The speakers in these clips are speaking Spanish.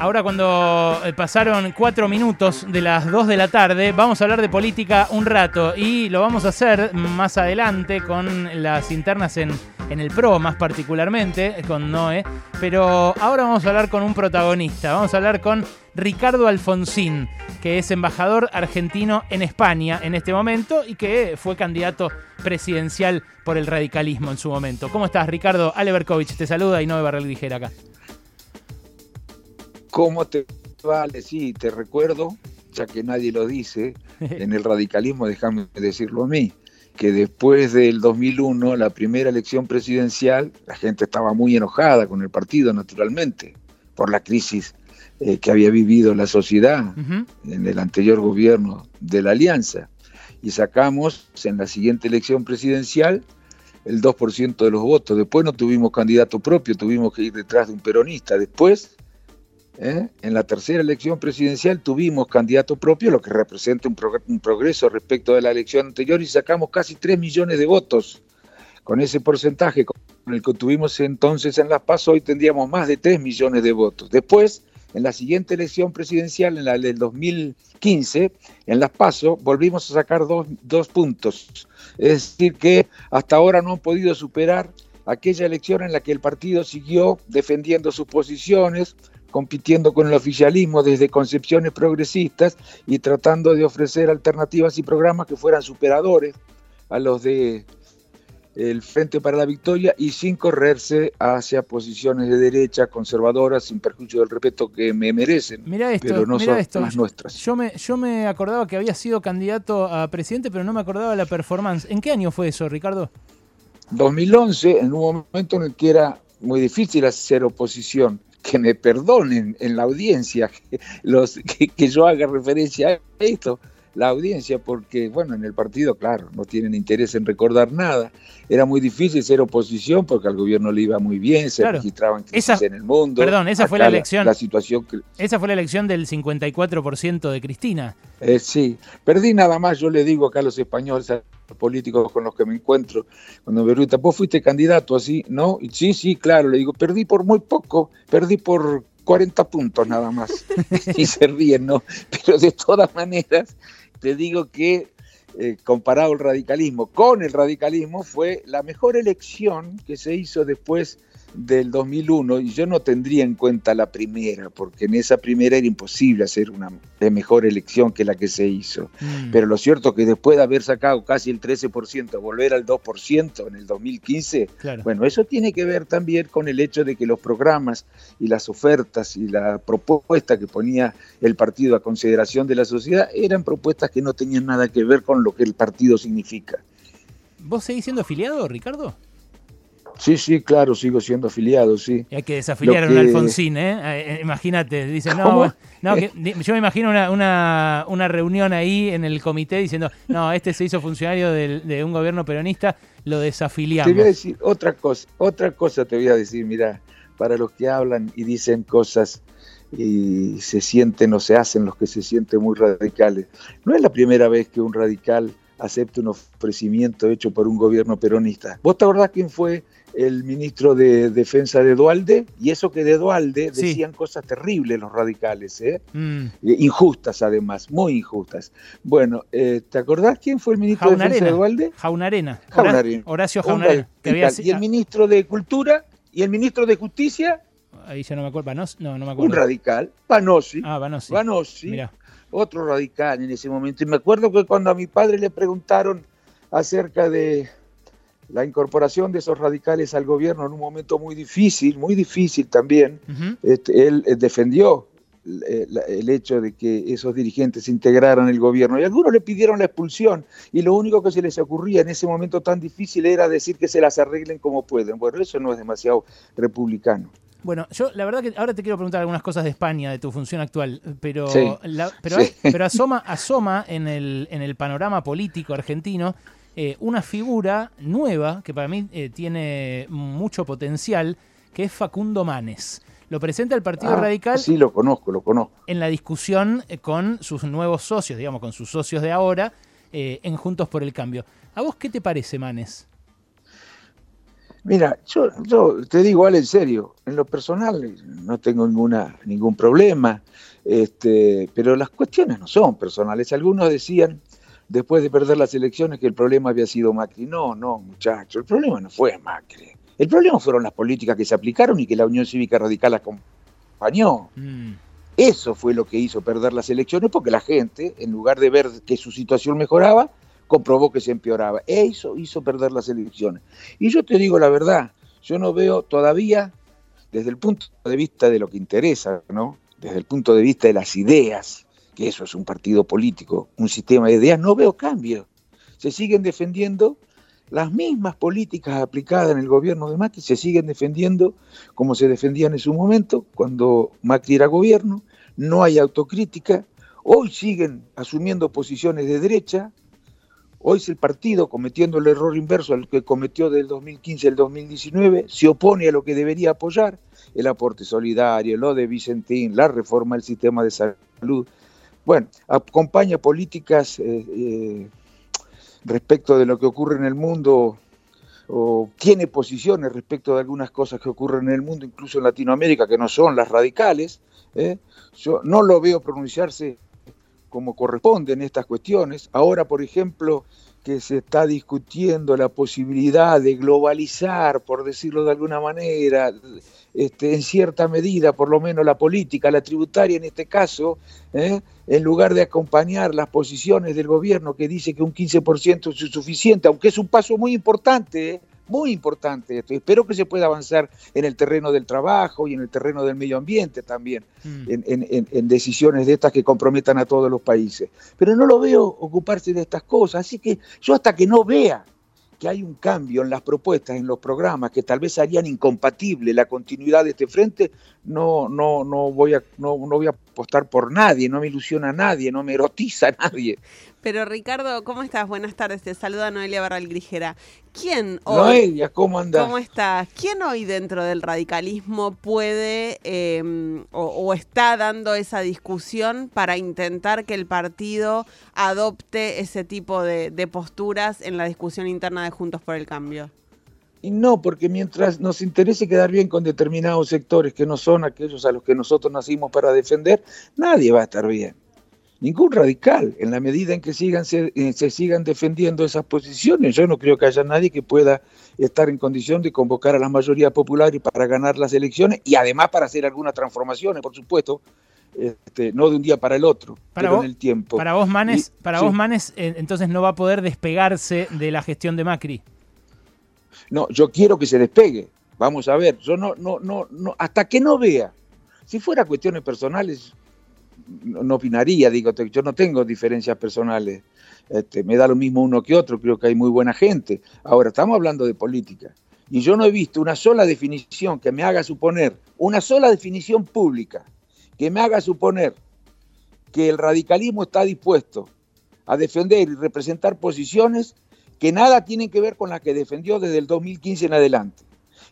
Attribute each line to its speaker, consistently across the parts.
Speaker 1: Ahora cuando eh, pasaron cuatro minutos de las dos de la tarde, vamos a hablar de política un rato y lo vamos a hacer más adelante con las internas en, en el PRO más particularmente, con Noé. Pero ahora vamos a hablar con un protagonista, vamos a hablar con Ricardo Alfonsín, que es embajador argentino en España en este momento y que fue candidato presidencial por el radicalismo en su momento. ¿Cómo estás, Ricardo? Ale Berkovich te saluda y Noé Barrel Dijera acá.
Speaker 2: ¿Cómo te vale? Sí, te recuerdo, ya que nadie lo dice, en el radicalismo, déjame decirlo a mí, que después del 2001, la primera elección presidencial, la gente estaba muy enojada con el partido, naturalmente, por la crisis eh, que había vivido la sociedad en el anterior gobierno de la Alianza. Y sacamos en la siguiente elección presidencial el 2% de los votos. Después no tuvimos candidato propio, tuvimos que ir detrás de un peronista. Después ¿eh? En la tercera elección presidencial tuvimos candidato propio, lo que representa un, progreso respecto de la elección anterior, y sacamos casi 3 millones de votos. Con ese porcentaje con el que tuvimos entonces en Las Paz, hoy tendríamos más de 3 millones de votos. Después, en la siguiente elección presidencial, en la del 2015, en Las Paso, volvimos a sacar dos, dos puntos. Es decir, que hasta ahora no han podido superar aquella elección en la que el partido siguió defendiendo sus posiciones, compitiendo con el oficialismo desde concepciones progresistas y tratando de ofrecer alternativas y programas que fueran superadores a los de el Frente para la Victoria y sin correrse hacia posiciones de derecha conservadoras sin perjuicio del respeto que me merecen,
Speaker 1: mira esto, pero no son las nuestras. Yo me, yo me acordaba que había sido candidato a presidente, pero no me acordaba la performance. ¿En qué año fue eso, Ricardo?
Speaker 2: 2011, en un momento en el que era muy difícil hacer oposición que me perdonen en la audiencia que, los, que, yo haga referencia a esto, la audiencia, porque, bueno, en el partido, claro, no tienen interés en recordar nada. Era muy difícil ser oposición porque al gobierno le iba muy bien, se registraban crisis en el mundo.
Speaker 1: Perdón, esa fue la elección.
Speaker 2: La, situación
Speaker 1: esa fue la elección del 54% de Cristina.
Speaker 2: Eh, sí, perdí nada más, yo le digo acá a los españoles, políticos con los que me encuentro, cuando me preguntan, ¿vos fuiste candidato así? ¿No? Y sí, sí, claro, le digo, perdí por muy poco, perdí por 40 puntos nada más. y se ríen, ¿no? Pero de todas maneras, te digo que eh, comparado el radicalismo con el radicalismo, fue la mejor elección que se hizo después del 2001 y yo no tendría en cuenta la primera, porque en esa primera era imposible hacer una mejor elección que la que se hizo. Mm. Pero lo cierto es que después de haber sacado casi el 13%, volver al 2% en el 2015, bueno, eso tiene que ver también con el hecho de que los programas y las ofertas y la propuesta que ponía el partido a consideración de la sociedad eran propuestas que no tenían nada que ver con lo que el partido significa.
Speaker 1: ¿Vos seguís siendo afiliado, Ricardo?
Speaker 2: Sí, sí, claro, sigo siendo afiliado, sí.
Speaker 1: hay que desafiliar a un Alfonsín, ¿eh? eh, eh imagínate, dice, no, no yo me imagino una, una, reunión ahí en el comité diciendo, no, este se hizo funcionario de un gobierno peronista, lo desafiliamos.
Speaker 2: Te voy a decir otra cosa, otra cosa te voy a decir, mira, para los que hablan y dicen cosas y se sienten o se hacen los que se sienten muy radicales. No es la primera vez que un radical acepta un ofrecimiento hecho por un gobierno peronista. ¿Vos te acordás quién fue el ministro de Defensa de Dualde, y eso que de Dualde decían cosas terribles los radicales, ¿eh? Mm. Eh, injustas además, muy injustas. Bueno, eh, ¿te acordás quién fue el ministro de Defensa de Dualde?
Speaker 1: Jaunarena.
Speaker 2: Jaunarena.
Speaker 1: Horacio Jaunarena.
Speaker 2: y el ministro de Cultura y el ministro de Justicia.
Speaker 1: Ahí ya no me acuerdo, no, no me acuerdo.
Speaker 2: Un radical, Panossi.
Speaker 1: Ah, Panossi.
Speaker 2: Panossi. Otro radical en ese momento. Y me acuerdo que cuando a mi padre le preguntaron acerca de la incorporación de esos radicales al gobierno en un momento muy difícil, muy difícil también. Este, él eh, defendió eh, el hecho de que esos dirigentes se integraran el gobierno y algunos le pidieron la expulsión y lo único que se les ocurría en ese momento tan difícil era decir que se las arreglen como pueden. Bueno, eso no es demasiado republicano.
Speaker 1: Bueno, yo la verdad que ahora te quiero preguntar algunas cosas de España, de tu función actual, pero, pero, pero asoma, asoma en, el, en el panorama político argentino eh, una figura nueva que para mí eh, tiene mucho potencial, que es Facundo Manes. Lo presenta el Partido ah, Radical.
Speaker 2: Sí, lo conozco, lo conozco.
Speaker 1: En la discusión eh, con sus nuevos socios, digamos, con sus socios de ahora, en Juntos por el Cambio. ¿A vos qué te parece, Manes?
Speaker 2: Mira, yo, yo te digo, Ale, en serio, en lo personal no tengo ninguna, ningún problema, este, pero las cuestiones no son personales. Algunos decían, después de perder las elecciones, que el problema había sido Macri. No, no, muchachos, el problema no fue Macri. El problema fueron las políticas que se aplicaron y que la Unión Cívica Radical acompañó. Mm. Eso fue lo que hizo perder las elecciones porque la gente, en lugar de ver que su situación mejoraba, comprobó que se empeoraba. Eso hizo perder las elecciones. Y yo te digo la verdad, yo no veo todavía, desde el punto de vista de lo que interesa, ¿no? desde el punto de vista de las ideas, que eso es un partido político, un sistema de ideas, no veo cambio. Se siguen defendiendo las mismas políticas aplicadas en el gobierno de Macri se siguen defendiendo como se defendían en su momento, cuando Macri era gobierno, no hay autocrítica, hoy siguen asumiendo posiciones de derecha, hoy es el partido cometiendo el error inverso al que cometió del 2015 al 2019, se opone a lo que debería apoyar, el aporte solidario, lo de Vicentín, la reforma del sistema de salud. Bueno, acompaña políticas eh, eh, respecto de lo que ocurre en el mundo o tiene posiciones respecto de algunas cosas que ocurren en el mundo, incluso en Latinoamérica, que no son las radicales. ¿eh? Yo no lo veo pronunciarse como corresponde en estas cuestiones. Ahora, por ejemplo, que se está discutiendo la posibilidad de globalizar, por decirlo de alguna manera, este, en cierta medida, por lo menos la política, la tributaria en este caso, ¿eh? en lugar de acompañar las posiciones del gobierno que dice que un 15% es suficiente, aunque es un paso muy importante, ¿eh? Muy importante esto. Espero que se pueda avanzar en el terreno del trabajo y en el terreno del medio ambiente también, mm. en, decisiones de estas que comprometan a todos los países. Pero no lo veo ocuparse de estas cosas, así que yo hasta que no vea que hay un cambio en las propuestas, en los programas, que tal vez harían incompatible la continuidad de este frente, no, no, no, voy a, no, no voy a apostar por nadie, no me ilusiona a nadie, no me erotiza a nadie.
Speaker 3: Pero Ricardo, ¿cómo estás? Buenas tardes, te saluda Noelia Barral Grijera. ¿Quién
Speaker 2: hoy, Noelia, ¿cómo andas?
Speaker 3: ¿Cómo estás? ¿Quién hoy dentro del radicalismo puede em, o, está dando esa discusión para intentar que el partido adopte ese tipo de, de posturas en la discusión interna de Juntos por el Cambio?
Speaker 2: Y no, porque mientras nos interese quedar bien con determinados sectores que no son aquellos a los que nosotros nacimos para defender, nadie va a estar bien ningún radical, en la medida en que sigan, se, eh, se, sigan defendiendo esas posiciones. Yo no creo que haya nadie que pueda estar en condición de convocar a la mayoría popular y para ganar las elecciones y además para hacer algunas transformaciones, por supuesto, este, no de un día para el otro,
Speaker 1: para
Speaker 2: pero en el tiempo.
Speaker 1: Para vos, Manes, para vos, Manes entonces no va a poder despegarse de la gestión de Macri.
Speaker 2: No, yo quiero que se despegue. Vamos a ver, yo no, no, no, no, hasta que no vea. Si fuera cuestiones personales, no opinaría, digo, yo no tengo diferencias personales, este, me da lo mismo uno que otro, creo que hay muy buena gente. Ahora, estamos hablando de política, y yo no he visto una sola definición que me haga suponer, una sola definición pública, que me haga suponer que el radicalismo está dispuesto a defender y representar posiciones que nada tienen que ver con las que defendió desde el 2015 en adelante.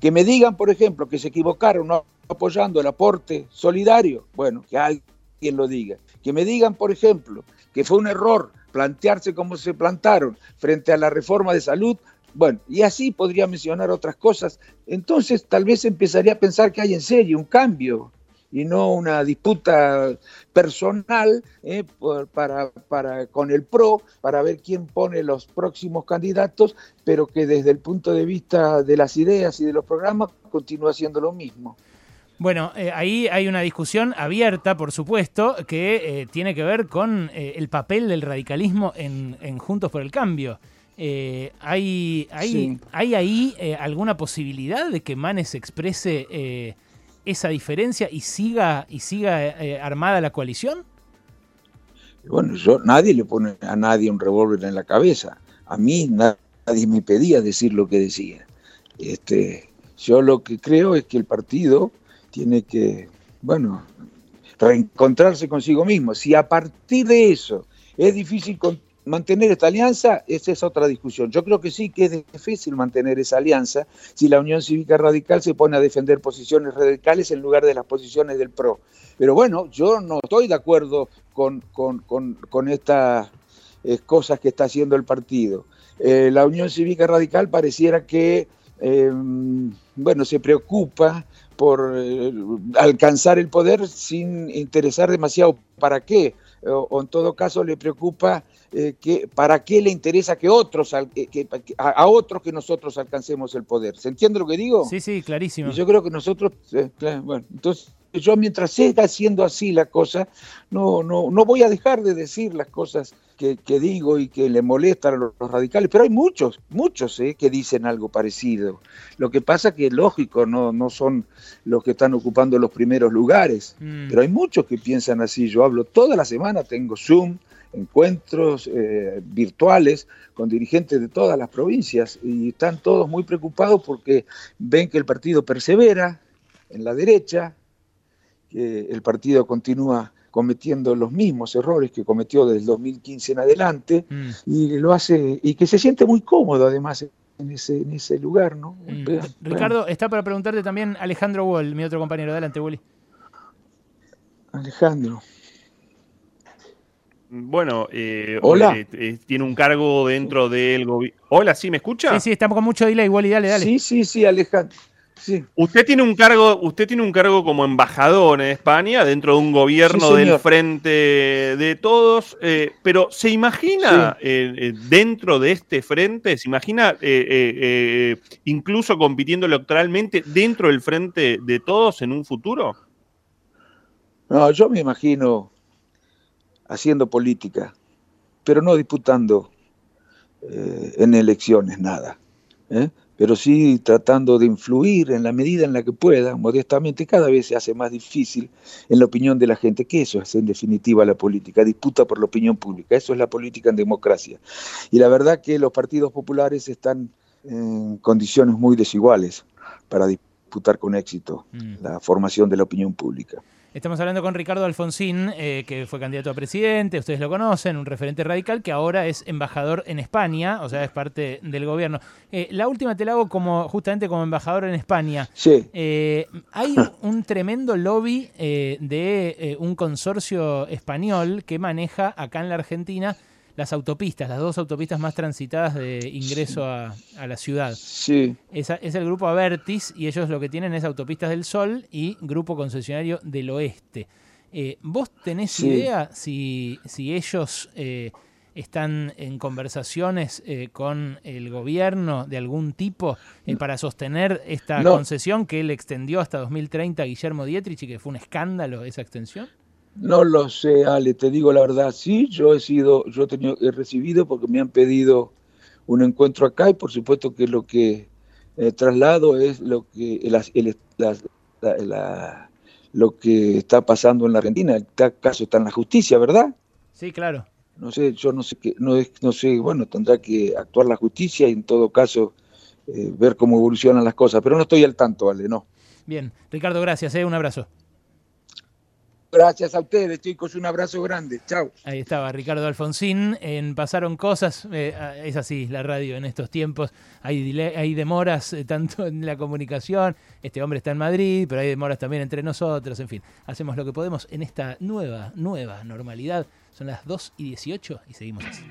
Speaker 2: Que me digan, por ejemplo, que se equivocaron apoyando el aporte solidario, bueno, que alguien lo diga. Que me digan, por ejemplo, que fue un error plantearse como se plantaron frente a la reforma de salud. Bueno, y así podría mencionar otras cosas. Entonces tal vez empezaría a pensar que hay en serio un cambio y no una disputa personal eh, para, para, con el PRO para ver quién pone los próximos candidatos, pero que desde el punto de vista de las ideas y de los programas continúa siendo lo mismo.
Speaker 1: Bueno, eh, ahí hay una discusión abierta, por supuesto, que eh, tiene que ver con el papel del radicalismo en, Juntos por el Cambio. ¿hay, hay, ¿Hay ahí alguna posibilidad de que Manes exprese esa diferencia y siga, y siga armada la coalición?
Speaker 2: Bueno, yo nadie le pone a nadie un revólver en la cabeza. A mí nadie me pedía decir lo que decía. Este, yo lo que creo es que el partido tiene que, bueno, reencontrarse consigo mismo. Si a partir de eso es difícil mantener esta alianza, esa es otra discusión. Yo creo que sí que es difícil mantener esa alianza si la Unión Cívica Radical se pone a defender posiciones radicales en lugar de las posiciones del PRO. Pero bueno, yo no estoy de acuerdo con, con, estas eh, cosas que está haciendo el partido. Eh, la Unión Cívica Radical pareciera que em, bueno, se preocupa por eh, alcanzar el poder sin interesar demasiado para qué, o, en todo caso le preocupa eh, que para qué le interesa que otros que, a, otros que nosotros alcancemos el poder. ¿Se entiende lo que digo?
Speaker 1: Sí, sí, clarísimo.
Speaker 2: Y yo creo que nosotros, bueno, entonces yo mientras siga siendo así la cosa, no, no, no voy a dejar de decir las cosas que, digo y que le molestan a los, radicales, pero hay muchos, muchos eh, que dicen algo parecido. Lo que pasa que, lógico, no, no son los que están ocupando los primeros lugares, mm. pero hay muchos que piensan así. Yo hablo toda la semana, tengo Zoom, encuentros eh, virtuales con dirigentes de todas las provincias y están todos muy preocupados porque ven que el partido persevera en la derecha, que el partido continúa cometiendo los mismos errores que cometió desde el 2015 en adelante mm. y lo hace y que se siente muy cómodo además en ese, en ese lugar, ¿no? Mm.
Speaker 1: Ricardo, está para preguntarte también Alejandro Wall, mi otro compañero. Adelante, Wally.
Speaker 2: Alejandro.
Speaker 4: Bueno, eh, Hola. Eh, eh, tiene un cargo dentro del gobierno. Hola, ¿sí me escucha?
Speaker 1: Sí, sí, estamos con mucho delay, Wally, dale, dale.
Speaker 2: Sí, sí, sí, Alejandro.
Speaker 4: Usted tiene un cargo, usted tiene un cargo como embajador en España dentro de un gobierno del frente de todos, eh, pero ¿se imagina eh, eh, dentro de este frente, se imagina incluso compitiendo electoralmente dentro del frente de todos en un futuro?
Speaker 2: No, yo me imagino haciendo política, pero no disputando en elecciones nada. Pero sí tratando de influir en la medida en la que pueda, modestamente, cada vez se hace más difícil en la opinión de la gente, que eso es en definitiva la política, disputa por la opinión pública, eso es la política en democracia. Y la verdad que los partidos populares están en condiciones muy desiguales para disputar con éxito mm. la formación de la opinión pública.
Speaker 1: Estamos hablando con Ricardo Alfonsín, eh, que fue candidato a presidente, ustedes lo conocen, un referente radical que ahora es embajador en España, o sea, es parte del gobierno. Eh, la última te la hago como, justamente como embajador en España.
Speaker 2: Sí.
Speaker 1: Eh, hay un tremendo lobby de un consorcio español que maneja acá en la Argentina las autopistas, las dos autopistas más transitadas de ingreso a, la ciudad.
Speaker 2: Sí.
Speaker 1: es el grupo Avertis y ellos lo que tienen es Autopistas del Sol y Grupo Concesionario del Oeste. Eh, ¿Vos tenés idea si, si ellos eh, están en conversaciones eh, con el gobierno de algún tipo para sostener esta concesión que él extendió hasta 2030 a Guillermo Dietrich y que fue un escándalo esa extensión?
Speaker 2: No lo sé, Ale, te digo la verdad, sí, yo he sido, yo he, tenido, he recibido porque me han pedido un encuentro acá y por supuesto que lo que eh, traslado es lo que lo que está pasando en la Argentina. El caso está en la justicia, ¿verdad?
Speaker 1: Sí, claro.
Speaker 2: No sé, yo no sé qué, no, no sé, bueno, tendrá que actuar la justicia y en todo caso eh, ver cómo evolucionan las cosas, pero no estoy al tanto, Ale, no.
Speaker 1: Bien, Ricardo, gracias, ¿eh? un abrazo.
Speaker 2: Gracias a ustedes, chicos. Un abrazo grande. Chao.
Speaker 1: Ahí estaba Ricardo Alfonsín. En Pasaron Cosas. Eh, ah, es así la radio en estos tiempos. Hay, hay demoras eh, tanto en la comunicación. Este hombre está en Madrid, pero hay demoras también entre nosotros. En fin, hacemos lo que podemos en esta nueva, nueva normalidad. Son las 2 y 18 y seguimos así.